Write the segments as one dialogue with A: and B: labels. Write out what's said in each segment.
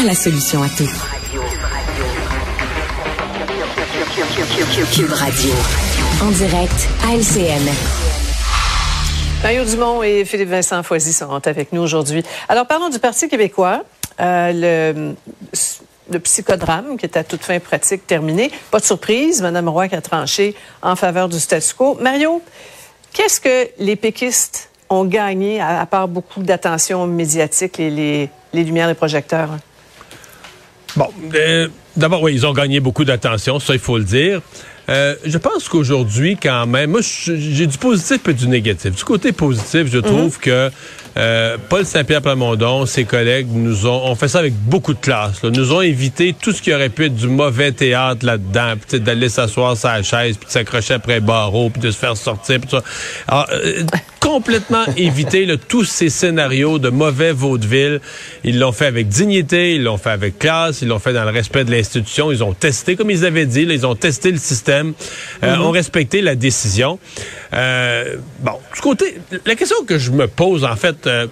A: A la solution à tout. Cube Radio. En direct à LCN.
B: Mario Dumont et Philippe Vincent Foisy sont avec nous aujourd'hui. Alors, parlons du Parti québécois. Euh, le, le psychodrame qui est à toute fin pratique terminé. Pas de surprise, Mme Roy qui a tranché en faveur du statu quo. Mario, qu'est-ce que les péquistes ont gagné, à, part beaucoup d'attention médiatique et les, les lumières des projecteurs?
C: Bon, euh, d'abord, oui, ils ont gagné beaucoup d'attention, ça, il faut le dire. Euh, je pense qu'aujourd'hui, quand même, moi, j'ai du positif et du négatif. Du côté positif, je trouve mhm. que euh, Paul Saint-Pierre Plamondon, ses collègues, nous ont, ont fait ça avec beaucoup de classe. Là. Nous ont évité tout ce qui aurait pu être du mauvais théâtre là-dedans, peut-être d'aller s'asseoir sur la chaise, puis de s'accrocher après barreau, puis de se faire sortir, puis ça. Alors, euh, complètement éviter là, tous ces scénarios de mauvais vaudeville. Ils l'ont fait avec dignité, ils l'ont fait avec classe, ils l'ont fait dans le respect de l'institution. Ils ont testé, comme ils avaient dit, ils ont testé le système, euh, mm-hmm. ont respecté la décision. Euh, bon, du côté, la question que je me pose, en fait, euh,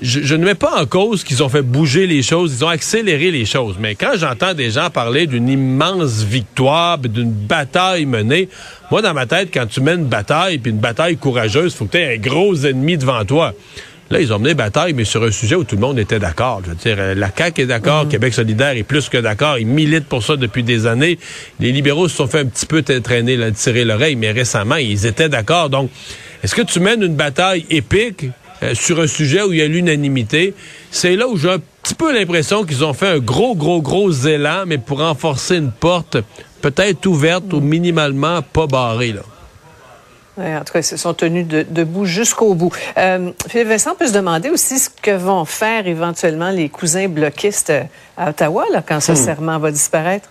C: je, ne mets pas en cause qu'ils ont fait bouger les choses, ils ont accéléré les choses. Mais quand j'entends des gens parler d'une immense victoire, d'une bataille menée, moi, dans ma tête, quand tu mènes une bataille, puis une bataille courageuse, il faut que tu aies un gros ennemi devant toi. Là, ils ont mené bataille, mais sur un sujet où tout le monde était d'accord. Je veux dire, euh, la CAQ est d'accord, mhm. Québec solidaire est plus que d'accord. Ils militent pour ça depuis des années. Les libéraux se sont fait un petit peu traîner, là, tirer l'oreille, mais récemment, ils étaient d'accord. Donc, est-ce que tu mènes une bataille épique euh, sur un sujet où il y a l'unanimité? C'est là où j'ai un petit peu l'impression qu'ils ont fait un gros, gros, gros élan, mais pour renforcer une porte peut-être ouverte ou minimalement pas barrée, là
B: en tout cas, ils se sont tenus debout jusqu'au bout. Euh, Philippe Vincent peut se demander aussi ce que vont faire éventuellement les cousins bloquistes à Ottawa là, quand ce hmm. serment va disparaître?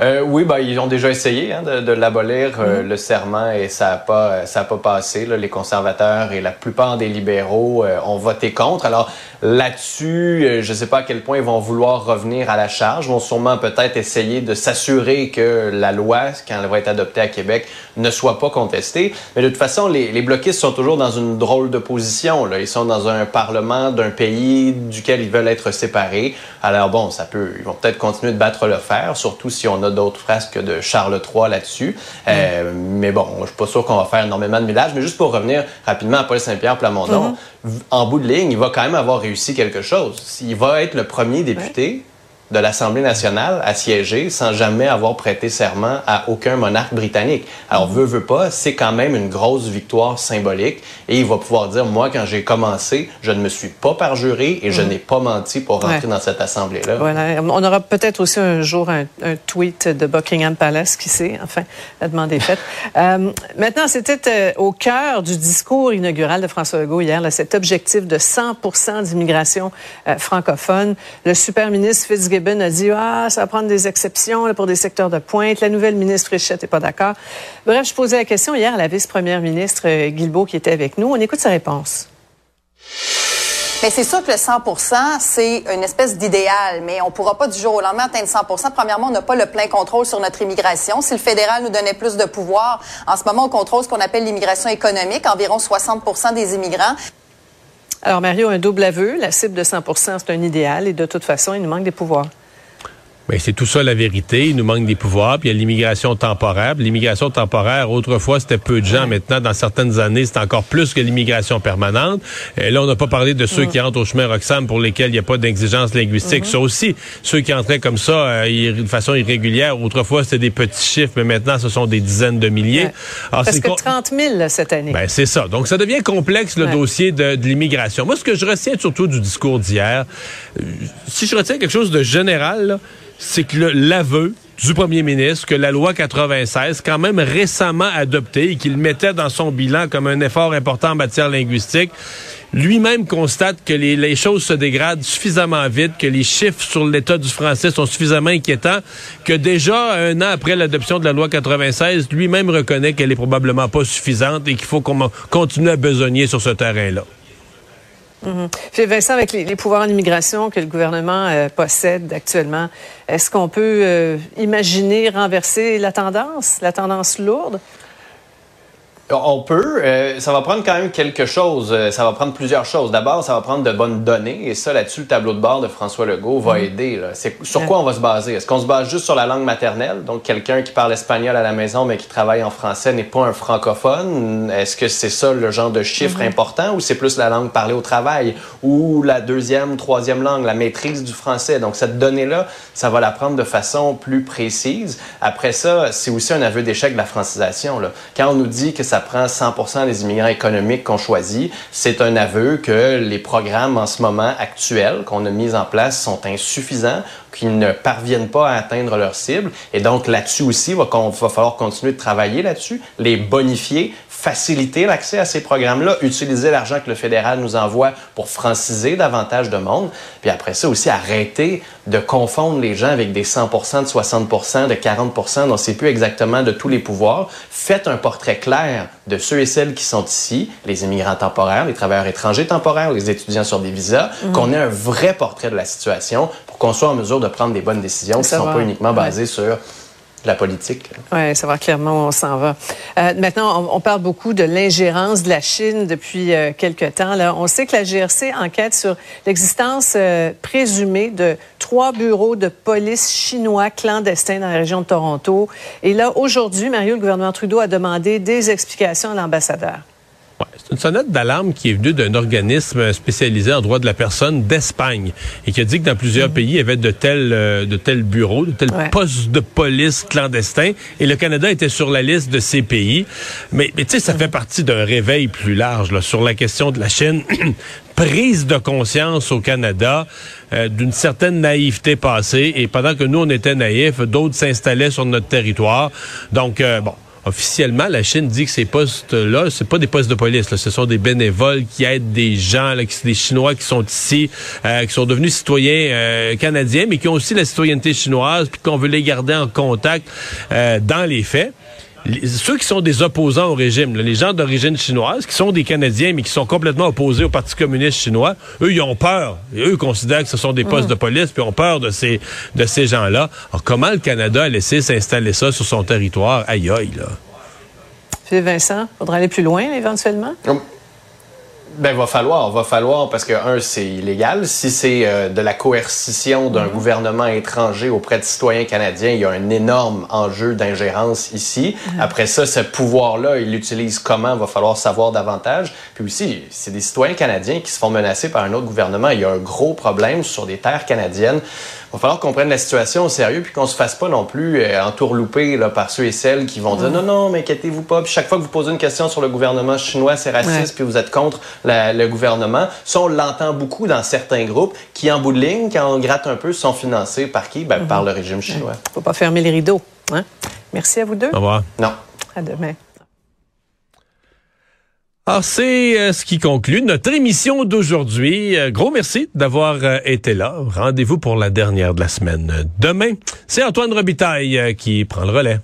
D: Euh, oui, ben, ils ont déjà essayé hein, de, de l'abolir, euh, mhm. le serment, et ça n'a pas, ça a pas passé. Là. Les conservateurs et la plupart des libéraux euh, ont voté contre. Alors là-dessus, euh, je ne sais pas à quel point ils vont vouloir revenir à la charge. Ils vont sûrement peut-être essayer de s'assurer que la loi, quand elle va être adoptée à Québec, ne soit pas contestée. Mais de toute façon, les, les bloquistes sont toujours dans une drôle de position. Là. Ils sont dans un parlement d'un pays duquel ils veulent être séparés. Alors bon, ça peut, ils vont peut-être continuer de battre le fer, surtout si on a d'autres frasques de Charles III là-dessus. Euh, mais bon, je suis pas sûr qu'on va faire énormément de millage. Mais juste pour revenir rapidement à Paul Saint-Pierre Plamondon, mm-hmm. en bout de ligne, il va quand même avoir réussi quelque chose. Il va être le premier député de l'Assemblée nationale à siéger sans jamais avoir prêté serment à aucun monarque britannique. Alors, veut, veut pas, c'est quand même une grosse victoire symbolique et il va pouvoir dire, moi, quand j'ai commencé, je ne me suis pas parjuré et je mm. n'ai pas menti pour rentrer dans cette assemblée-là.
B: Voilà. On aura peut-être aussi un jour un, tweet de Buckingham Palace, qui sait, enfin, la demande est faite. euh, maintenant, c'était euh, au cœur du discours inaugural de François Legault hier, là, cet objectif de 100% d'immigration euh, francophone. Le super ministre Fitzgerald Gibbon a dit ah ça va prendre des exceptions pour des secteurs de pointe. La nouvelle ministre Richette n'est pas d'accord. Bref, je posais la question hier à la vice-première ministre euh, Guilbeault qui était avec nous. On écoute sa réponse.
E: Mais c'est sûr que le 100 c'est une espèce d'idéal, mais on ne pourra pas du jour au lendemain atteindre 100 Premièrement, on n'a pas le plein contrôle sur notre immigration. Si le fédéral nous donnait plus de pouvoir, en ce moment, on contrôle ce qu'on appelle l'immigration économique, environ 60% des immigrants.
B: Alors, Mario, un double aveu. La cible de 100% c'est un idéal et de toute façon, il nous manque des pouvoirs.
C: Ben, c'est tout ça la vérité. Il nous manque des pouvoirs. Puis il y a l'immigration temporaire. L'immigration temporaire, autrefois, c'était peu de gens. Maintenant, dans certaines années, c'est encore plus que l'immigration permanente. Et là, on n'a pas parlé de ceux qui entrent au chemin Roxham pour lesquels il n'y a pas d'exigence linguistique. Ça aussi, ceux qui entraient comme ça euh, de façon irrégulière, autrefois, c'était des petits chiffres, mais maintenant, ce sont des dizaines de milliers.
B: Alors, Parce que 30 000 cette année.
C: Ben, c'est ça. Donc, ça devient complexe, le dossier de, de l'immigration. Moi, ce que je retiens surtout du discours d'hier, euh, si je retiens quelque chose de général, là, c'est que l'aveu du premier ministre que la loi 96, quand même récemment adoptée et qu'il mettait dans son bilan comme un effort important en matière linguistique, lui-même constate que les, choses se dégradent suffisamment vite, que les chiffres sur l'état du français sont suffisamment inquiétants, que déjà un an après l'adoption de la loi 96, lui-même reconnaît qu'elle est probablement pas suffisante et qu'il faut qu'on continue à besogner sur ce terrain-là.
B: Mhm. Vincent, avec les, pouvoirs en immigration que le gouvernement euh, possède actuellement, est-ce qu'on peut euh, imaginer renverser la tendance, la tendance lourde?
D: On peut. Euh, ça va prendre quand même quelque chose. Euh, ça va prendre plusieurs choses. D'abord, ça va prendre de bonnes données. Et ça, là-dessus, le tableau de bord de François Legault va mhm. aider. C'est sur quoi on va se baser? Est-ce qu'on se base juste sur la langue maternelle? Donc, quelqu'un qui parle espagnol à la maison, mais qui travaille en français n'est pas un francophone? Est-ce que c'est ça le genre de chiffre mhm. important ou c'est plus la langue parlée au travail ou la deuxième, troisième langue, la maîtrise du français? Donc, cette donnée-là, ça va la prendre de façon plus précise. Après ça, c'est aussi un aveu d'échec de la francisation. Là. Quand on nous dit que ça ça prend 100 des immigrants économiques qu'on choisit. C'est un aveu que les programmes en ce moment actuels qu'on a mis en place sont insuffisants, qu'ils ne parviennent pas à atteindre leur cible. Et donc là-dessus aussi, il va, va falloir continuer de travailler là-dessus, les bonifier, faciliter l'accès à ces programmes-là, utiliser l'argent que le fédéral nous envoie pour franciser davantage de monde, puis après ça aussi arrêter de confondre les gens avec des 100 de 60 de 40 dont on sait plus exactement de tous les pouvoirs. Faites un portrait clair de ceux et celles qui sont ici, les immigrants temporaires, les travailleurs étrangers temporaires, les étudiants sur des visas, mhm. qu'on ait un vrai portrait de la situation pour qu'on soit en mesure de prendre des bonnes décisions qui ne sont pas uniquement basées sur la politique.
B: Oui, va clairement où on s'en va. Euh, maintenant, on, parle beaucoup de l'ingérence de la Chine depuis euh, quelque temps. Là. On sait que la GRC enquête sur l'existence euh, présumée de trois bureaux de police chinois clandestins dans la région de Toronto. Et là, aujourd'hui, Mario, le gouvernement Trudeau a demandé des explications à l'ambassadeur.
C: C'est une sonnette d'alarme qui est venue d'un organisme spécialisé en droit de la personne d'Espagne et qui a dit que dans plusieurs mhm. pays, il y avait de tels, euh, de tels bureaux, de tels postes de police clandestins et le Canada était sur la liste de ces pays. Mais, tu sais, ça mhm. fait partie d'un réveil plus large là, sur la question de la Chine. prise de conscience au Canada euh, d'une certaine naïveté passée et pendant que nous on était naïfs, d'autres s'installaient sur notre territoire. Donc euh, bon, officiellement, la Chine dit que ces postes-là, c'est pas des postes de police, ce sont des bénévoles qui aident des gens, là, qui, des Chinois qui sont ici, euh, qui sont devenus citoyens euh, canadiens, mais qui ont aussi la citoyenneté chinoise, puis qu'on veut les garder en contact euh, dans les faits ceux qui sont des opposants au régime, les gens d'origine chinoise, qui sont des Canadiens, mais qui sont complètement opposés au Parti communiste chinois, eux, ils ont peur. Et eux considèrent que ce sont des postes mm. de police, puis ont peur de ces, de ces gens-là. Alors, comment le Canada a laissé s'installer ça sur son territoire? Aïe, aïe, là.
B: Philippe Vincent, faudra aller plus loin, éventuellement?
D: Ben, va falloir, va falloir, parce que, un, c'est illégal. Si c'est euh, de la coercition d'un gouvernement étranger auprès de citoyens canadiens, il y a un énorme enjeu d'ingérence ici. Mhm. Après ça, ce pouvoir-là, il l'utilise comment, va falloir savoir davantage. Puis aussi, c'est des citoyens canadiens qui se font menacer par un autre gouvernement. Il y a un gros problème sur des terres canadiennes va falloir qu'on prenne la situation au sérieux puis qu'on se fasse pas non plus euh, entourlouper là, par ceux et celles qui vont dire non, non, mais inquiétez-vous pas. Puis chaque fois que vous posez une question sur le gouvernement chinois, c'est raciste, puis vous êtes contre le gouvernement. Ça, on l'entend beaucoup dans certains groupes qui, en bout de ligne, quand on gratte un peu, sont financés par qui? Ben, Par le régime chinois.
B: Il faut pas fermer les rideaux. Hein? Merci à vous deux.
C: Au revoir.
D: Non.
B: À demain.
C: Alors, c'est euh, ce qui conclut notre émission d'aujourd'hui. Euh, gros merci d'avoir euh, été là. Rendez-vous pour la dernière de la semaine. Demain, c'est Antoine Robitaille qui prend le relais.